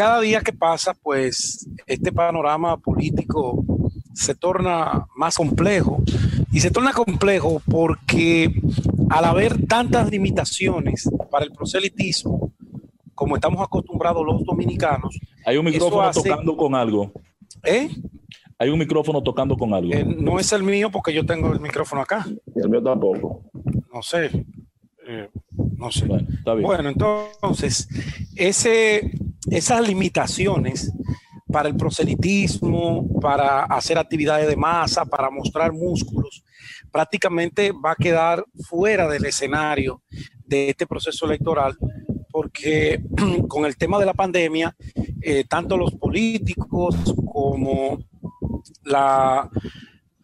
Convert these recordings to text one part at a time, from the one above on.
cada día que pasa, pues este panorama político se torna más complejo y se torna complejo porque al haber tantas limitaciones para el proselitismo, como estamos acostumbrados los dominicanos. Hay un micrófono tocando con algo. ¿Eh? Hay un micrófono tocando con algo. Eh, no es el mío porque yo tengo el micrófono acá. Y el mío tampoco. No sé. Eh, no sé. Bueno, entonces, ese, esas limitaciones para el proselitismo, para hacer actividades de masa, para mostrar músculos, prácticamente va a quedar fuera del escenario de este proceso electoral, porque con el tema de la pandemia, eh, tanto los políticos como la,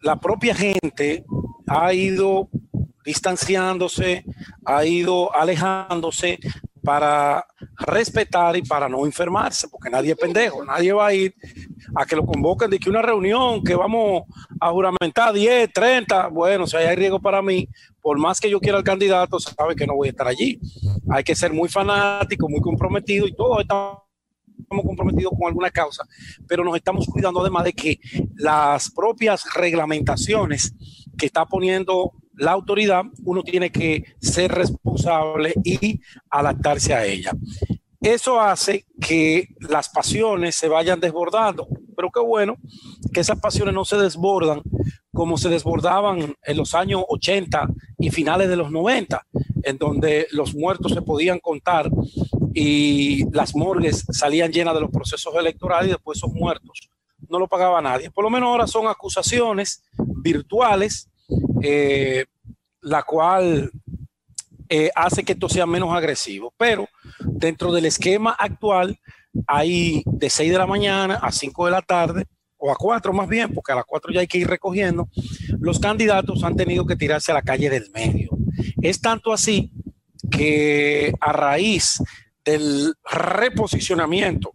la propia gente ha ido distanciándose, ha ido alejándose para respetar y para no enfermarse, porque nadie es pendejo, nadie va a ir a que lo convoquen de que una reunión, que vamos a juramentar 10, 30, bueno, si hay riesgo para mí, por más que yo quiera el candidato, sabe que no voy a estar allí. Hay que ser muy fanático, muy comprometido y todos estamos comprometidos con alguna causa, pero nos estamos cuidando además de que las propias reglamentaciones que está poniendo la autoridad, uno tiene que ser responsable y adaptarse a ella. Eso hace que las pasiones se vayan desbordando, pero qué bueno que esas pasiones no se desbordan como se desbordaban en los años 80 y finales de los 90, en donde los muertos se podían contar y las morgues salían llenas de los procesos electorales y después esos muertos no lo pagaba nadie. Por lo menos ahora son acusaciones virtuales eh, la cual eh, hace que esto sea menos agresivo. Pero dentro del esquema actual hay de 6 de la mañana a 5 de la tarde, o a 4 más bien, porque a las 4 ya hay que ir recogiendo, los candidatos han tenido que tirarse a la calle del medio. Es tanto así que a raíz del reposicionamiento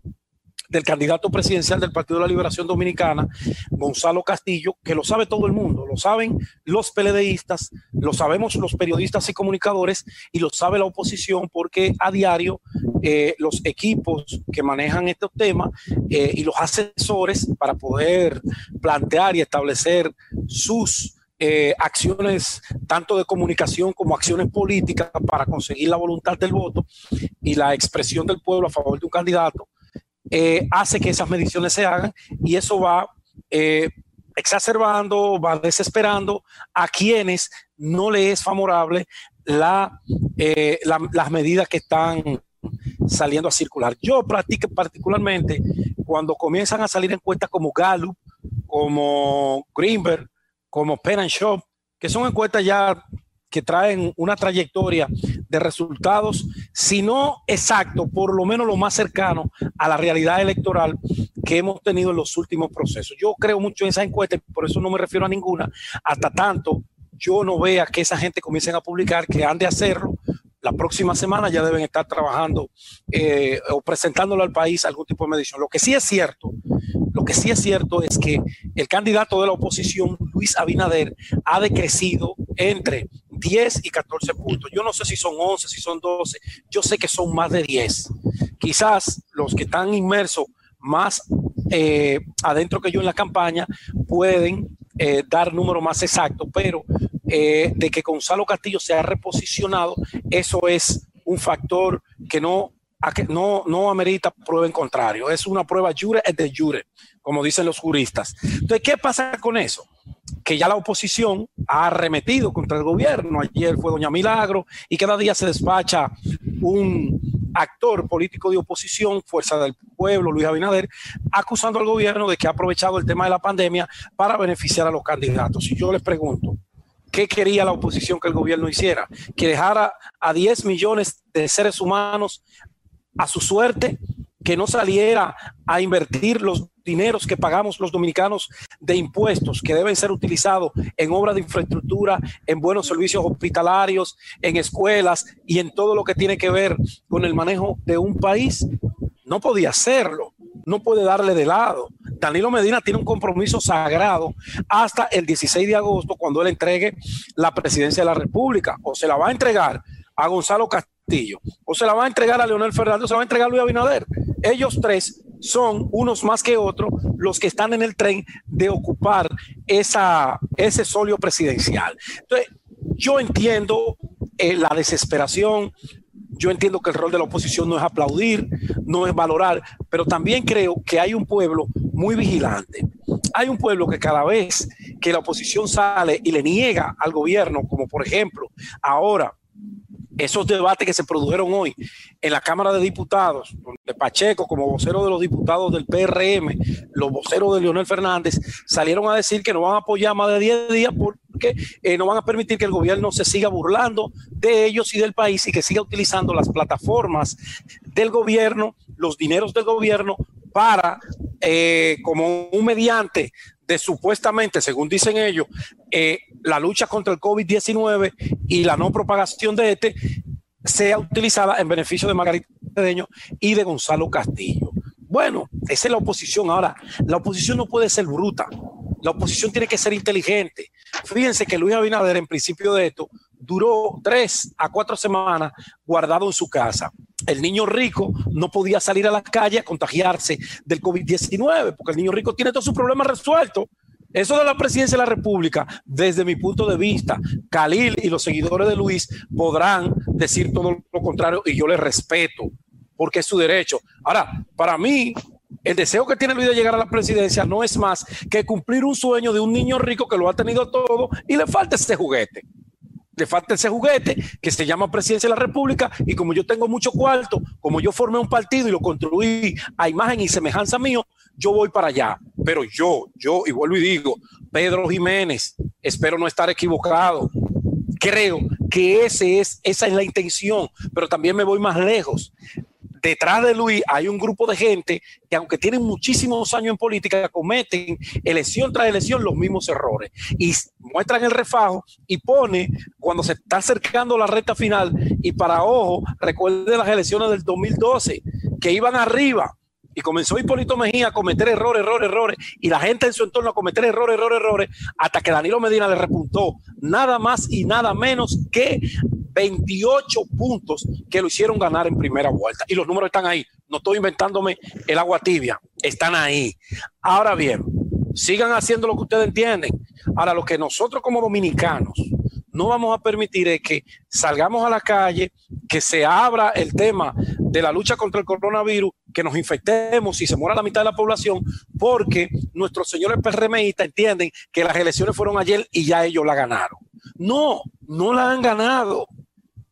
del candidato presidencial del Partido de la Liberación Dominicana, Gonzalo Castillo, que lo sabe todo el mundo, lo saben los PLDistas, lo sabemos los periodistas y comunicadores y lo sabe la oposición porque a diario eh, los equipos que manejan estos temas eh, y los asesores para poder plantear y establecer sus eh, acciones tanto de comunicación como acciones políticas para conseguir la voluntad del voto y la expresión del pueblo a favor de un candidato, eh, hace que esas mediciones se hagan y eso va eh, exacerbando, va desesperando a quienes no le es favorable eh, la, las medidas que están saliendo a circular. Yo practico particularmente cuando comienzan a salir encuestas como Gallup, como Greenberg, como Penn Shop, que son encuestas ya que traen una trayectoria de resultados, si no exacto, por lo menos lo más cercano a la realidad electoral que hemos tenido en los últimos procesos. Yo creo mucho en esa encuesta, por eso no me refiero a ninguna, hasta tanto yo no vea que esa gente comiencen a publicar que han de hacerlo. La próxima semana ya deben estar trabajando eh, o presentándolo al país algún tipo de medición. Lo que sí es cierto, lo que sí es cierto es que el candidato de la oposición, Luis Abinader, ha decrecido entre 10 y 14 puntos. Yo no sé si son 11, si son 12, yo sé que son más de 10. Quizás los que están inmersos más eh, adentro que yo en la campaña pueden eh, dar números más exactos, pero eh, de que Gonzalo Castillo se ha reposicionado, eso es un factor que no, no, no amerita prueba en contrario. Es una prueba jure de jure, como dicen los juristas. Entonces, ¿qué pasa con eso? Que ya la oposición ha arremetido contra el gobierno. Ayer fue doña Milagro y cada día se despacha un actor político de oposición, Fuerza del Pueblo, Luis Abinader, acusando al gobierno de que ha aprovechado el tema de la pandemia para beneficiar a los candidatos. Y yo les pregunto, ¿qué quería la oposición que el gobierno hiciera? ¿Que dejara a 10 millones de seres humanos a su suerte? ¿Que no saliera a invertir los dineros que pagamos los dominicanos de impuestos que deben ser utilizados en obras de infraestructura, en buenos servicios hospitalarios, en escuelas y en todo lo que tiene que ver con el manejo de un país, no podía hacerlo, no puede darle de lado. Danilo Medina tiene un compromiso sagrado hasta el 16 de agosto cuando él entregue la presidencia de la República o se la va a entregar a Gonzalo Castillo o se la va a entregar a Leonel Fernández o se la va a entregar a Luis Abinader ellos tres son unos más que otros los que están en el tren de ocupar esa, ese solio presidencial. Entonces, yo entiendo eh, la desesperación, yo entiendo que el rol de la oposición no es aplaudir, no es valorar, pero también creo que hay un pueblo muy vigilante. Hay un pueblo que cada vez que la oposición sale y le niega al gobierno, como por ejemplo ahora esos debates que se produjeron hoy en la Cámara de Diputados, donde Pacheco, como vocero de los diputados del PRM, los voceros de Leonel Fernández, salieron a decir que no van a apoyar más de 10 días porque eh, no van a permitir que el gobierno se siga burlando de ellos y del país y que siga utilizando las plataformas del gobierno, los dineros del gobierno para, eh, como un mediante de supuestamente, según dicen ellos, eh, la lucha contra el COVID-19 y la no propagación de este sea utilizada en beneficio de Margarita Cedeño y de Gonzalo Castillo. Bueno, esa es la oposición. Ahora, la oposición no puede ser bruta. La oposición tiene que ser inteligente. Fíjense que Luis Abinader, en principio de esto, duró tres a cuatro semanas guardado en su casa. El niño rico no podía salir a la calle a contagiarse del COVID-19 porque el niño rico tiene todos sus problemas resueltos. Eso de la presidencia de la República, desde mi punto de vista, Khalil y los seguidores de Luis podrán decir todo lo contrario y yo les respeto, porque es su derecho. Ahora, para mí, el deseo que tiene Luis de llegar a la presidencia no es más que cumplir un sueño de un niño rico que lo ha tenido todo y le falta ese juguete le falta ese juguete que se llama presidencia de la República y como yo tengo mucho cuarto, como yo formé un partido y lo construí a imagen y semejanza mío, yo voy para allá. Pero yo, yo, y vuelvo y digo, Pedro Jiménez, espero no estar equivocado. Creo que ese es, esa es la intención, pero también me voy más lejos detrás de Luis hay un grupo de gente que aunque tienen muchísimos años en política, cometen elección tras elección los mismos errores y muestran el refajo y pone cuando se está acercando la recta final y para ojo, recuerde las elecciones del 2012 que iban arriba y comenzó Hipólito Mejía a cometer errores, errores, errores, y la gente en su entorno a cometer errores, errores, errores, hasta que Danilo Medina le repuntó nada más y nada menos que 28 puntos que lo hicieron ganar en primera vuelta. Y los números están ahí. No estoy inventándome el agua tibia. Están ahí. Ahora bien, sigan haciendo lo que ustedes entienden. Ahora, lo que nosotros como dominicanos no vamos a permitir es que salgamos a la calle, que se abra el tema de la lucha contra el coronavirus, que nos infectemos y se muera la mitad de la población, porque nuestros señores PRMistas entienden que las elecciones fueron ayer y ya ellos la ganaron. No, no la han ganado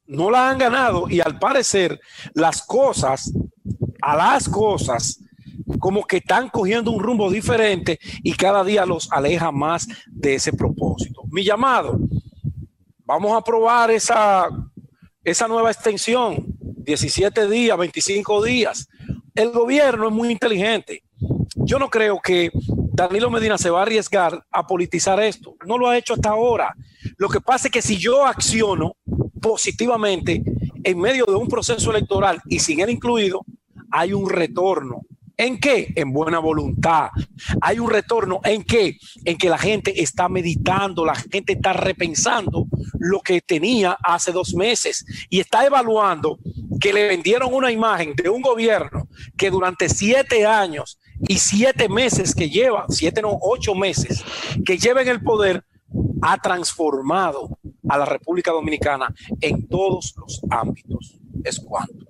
no la han ganado y al parecer las cosas, a las cosas, como que están cogiendo un rumbo diferente y cada día los aleja más de ese propósito. Mi llamado, vamos a probar esa, esa nueva extensión, 17 días, 25 días. El gobierno es muy inteligente. Yo no creo que Danilo Medina se va a arriesgar a politizar esto. No lo ha hecho hasta ahora. Lo que pasa es que si yo acciono, positivamente en medio de un proceso electoral y sin él incluido, hay un retorno. ¿En qué? En buena voluntad. Hay un retorno en qué? En que la gente está meditando, la gente está repensando lo que tenía hace dos meses y está evaluando que le vendieron una imagen de un gobierno que durante siete años y siete meses que lleva, siete no, ocho meses que lleva en el poder, ha transformado a la República Dominicana en todos los ámbitos. Es cuanto.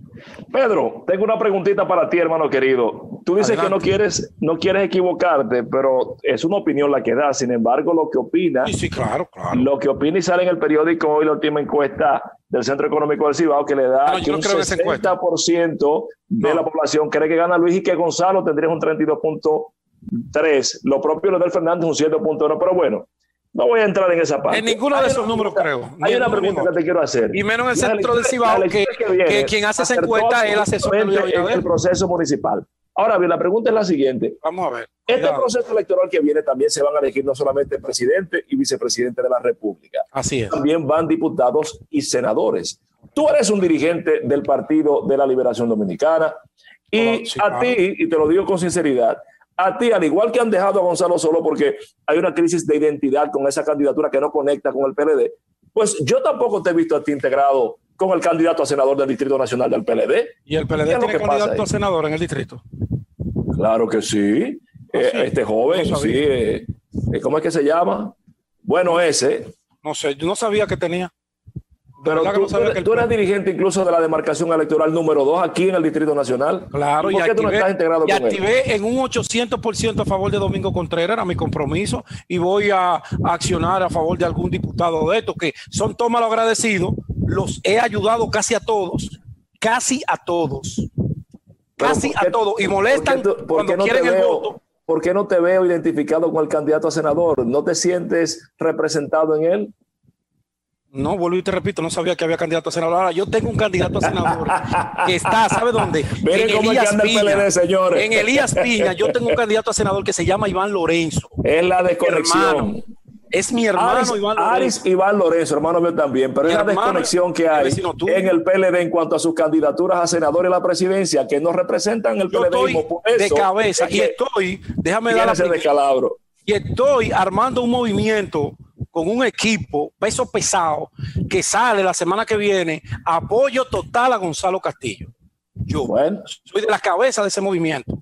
Pedro, tengo una preguntita para ti, hermano querido. Tú dices que no quieres, no quieres equivocarte, pero es una opinión la que da. Sin embargo, lo que opina, sí, claro, claro. lo que opina y sale en el periódico hoy, la última encuesta del Centro Económico del Cibao, que le da que un 60% de la población cree que gana Luis y que Gonzalo tendría un 32.3. Lo propio lo del Fernández un 7.1, pero bueno, no voy a entrar en esa parte. En ninguno de esos números creo. Hay una pregunta que te quiero hacer. Y menos en el centro de Cibao, que, que, quien hace esa encuesta es el asesor el proceso municipal. Ahora bien, la pregunta es la siguiente. Vamos a ver. Este proceso electoral que viene también se van a elegir no solamente presidente y vicepresidente de la República. Así es. También van diputados y senadores. Tú eres un dirigente del Partido de la Liberación Dominicana y a ti, y te lo digo con sinceridad, a ti, al igual que han dejado a Gonzalo solo porque hay una crisis de identidad con esa candidatura que no conecta con el PLD, pues yo tampoco te he visto a ti integrado con el candidato a senador del Distrito Nacional del PLD. ¿Y el PLD tiene candidato a senador en el distrito? Claro que sí. Ah, eh, este joven, sí. Eh, eh, ¿Cómo es que se llama? Bueno, ese. No sé, yo no sabía que tenía. Pero tú, eres dirigente incluso de la demarcación electoral número 2 aquí en el Distrito Nacional. Claro, ¿Y ¿por qué tú no estás integrado y activé en un 800% a favor de Domingo Contreras, era mi compromiso, y voy a, accionar a favor de algún diputado de estos que son todos malos agradecidos. Los he ayudado casi a todos, casi a todos, casi a todos, y molestan cuando quieren el voto. ¿Por qué no te veo identificado con el candidato a senador? ¿No te sientes representado en él? No, vuelvo y te repito, no sabía que había candidato a senador. Ahora yo tengo un candidato a senador que está, ¿sabe dónde? en Elías Piña. señores. En Elías Piña, yo tengo un candidato a senador que se llama Iván Lorenzo. Es la desconexión. Es mi hermano Iván Lorenzo. Aris Iván Lorenzo, hermano mío también, pero es la desconexión que hay en el PLD en cuanto a sus candidaturas a senador y la presidencia, que no representan el PLD. de cabeza y estoy, déjame dar descalabro. Y estoy armando un movimiento con un equipo peso pesado que sale la semana que viene, apoyo total a Gonzalo Castillo. Yo soy de la cabeza de ese movimiento.